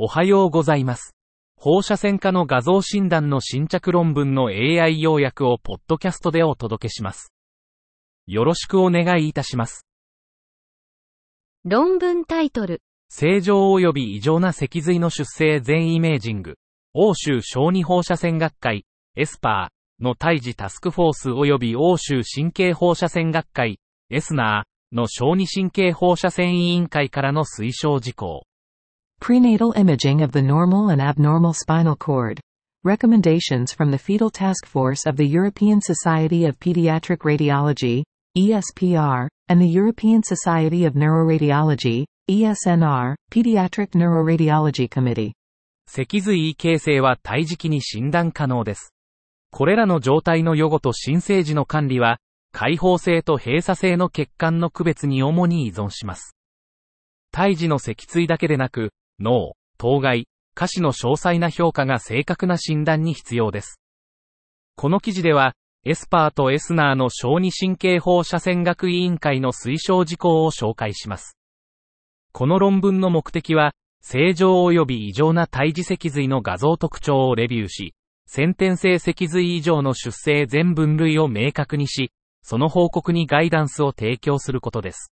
おはようございます。放射線科の画像診断の新着論文の AI 要約をポッドキャストでお届けします。よろしくお願いいたします。論文タイトル。正常及び異常な脊髄の出生前イメージング、欧州小児放射線学会、 ESPRの胎児タスクフォース及び欧州神経放射線学会、エスナーの小児神経放射線委員会からの推奨事項。Prenatal imaging of the normal and abnormal spinal cord. Recommendations from the Fetal Task Force of the European Society of Pediatric Radiology, ESPR, and the European Society of Neuroradiology, ESNR, Pediatric Neuroradiology Committee. 脊髄異形成は胎児期に診断可能です。これらの状態の予後と新生児の管理は、開放性と閉鎖性の血管の区別に主に依存します。胎児の脊椎だけでなく、脳、頭蓋、下肢の詳細な評価が正確な診断に必要です。この記事では、 ESPRと ESNRの小児神経放射線学委員会の推奨事項を紹介します。この論文の目的は、正常及び異常な胎児脊髄の画像特徴をレビューし、先天性脊髄異常の出生前分類を明確にし、その報告にガイダンスを提供することです。